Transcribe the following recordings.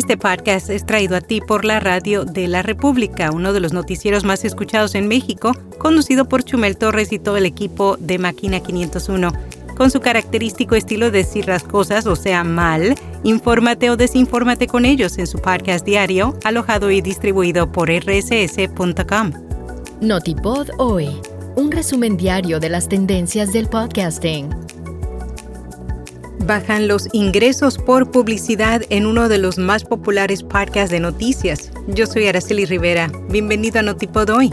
Este podcast es traído a ti por la Radio de la República, uno de los noticieros más escuchados en México, conducido por Chumel Torres y todo el equipo de Máquina 501. Con su característico estilo de decir las cosas, o sea, mal, infórmate o desinfórmate con ellos en su podcast diario, alojado y distribuido por rss.com. Notipod hoy, un resumen diario de las tendencias del podcasting bajan los ingresos por publicidad en uno de los más populares podcasts de noticias. Yo soy Araceli Rivera. Bienvenido a Notipod hoy.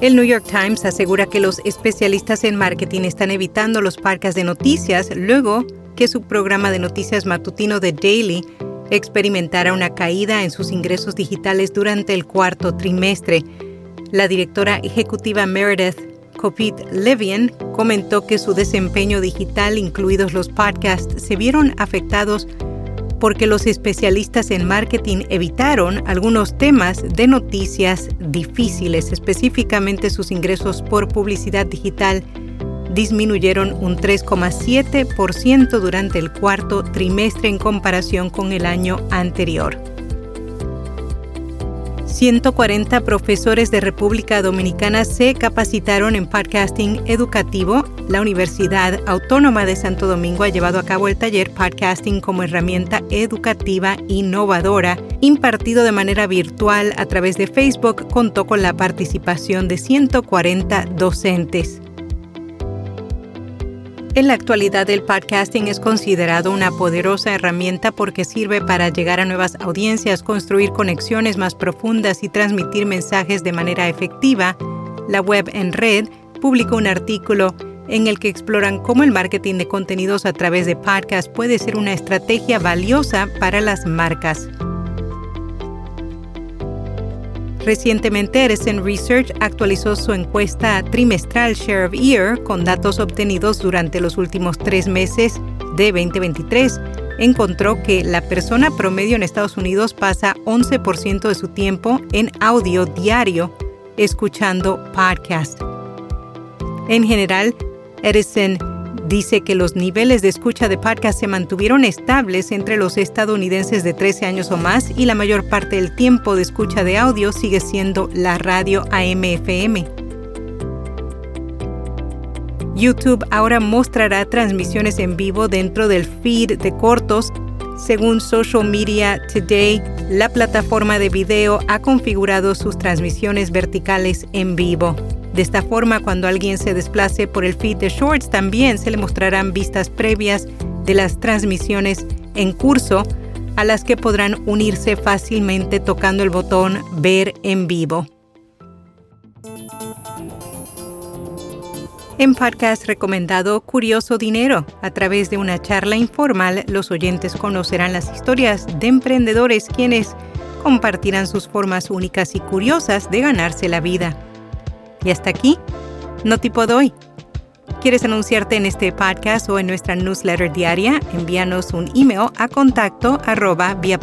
El New York Times asegura que los especialistas en marketing están evitando los podcasts de noticias luego que su programa de noticias matutino The Daily experimentara una caída en sus ingresos digitales durante el cuarto trimestre. La directora ejecutiva Meredith Copit Levian comentó que su desempeño digital, incluidos los podcasts, se vieron afectados porque los especialistas en marketing evitaron algunos temas de noticias difíciles, específicamente sus ingresos por publicidad digital disminuyeron un 3,7% durante el cuarto trimestre en comparación con el año anterior. 140 profesores de República Dominicana se capacitaron en podcasting educativo. La Universidad Autónoma de Santo Domingo ha llevado a cabo el taller Podcasting como herramienta educativa innovadora, impartido de manera virtual a través de Facebook. Contó con la participación de 140 docentes. En la actualidad el podcasting es considerado una poderosa herramienta porque sirve para llegar a nuevas audiencias, construir conexiones más profundas y transmitir mensajes de manera efectiva. La web en red publicó un artículo en el que exploran cómo el marketing de contenidos a través de podcast puede ser una estrategia valiosa para las marcas. Recientemente, Edison Research actualizó su encuesta trimestral Share of Ear con datos obtenidos durante los últimos tres meses de 2023. Encontró que la persona promedio en Estados Unidos pasa 11% de su tiempo en audio diario escuchando podcast. En general, Edison dice que los niveles de escucha de podcast se mantuvieron estables entre los estadounidenses de 13 años o más y la mayor parte del tiempo de escucha de audio sigue siendo la radio AM-FM. YouTube ahora mostrará transmisiones en vivo dentro del feed de cortos. Según Social Media Today, la plataforma de video ha configurado sus transmisiones verticales en vivo. De esta forma, cuando alguien se desplace por el feed de Shorts, también se le mostrarán vistas previas de las transmisiones en curso a las que podrán unirse fácilmente tocando el botón Ver en vivo. En podcast recomendado Curioso Dinero, a través de una charla informal, los oyentes conocerán las historias de emprendedores quienes compartirán sus formas únicas y curiosas de ganarse la vida. Y hasta aquí, no tipo doy. ¿Quieres anunciarte en este podcast o en nuestra newsletter diaria? Envíanos un email a contacto arroba via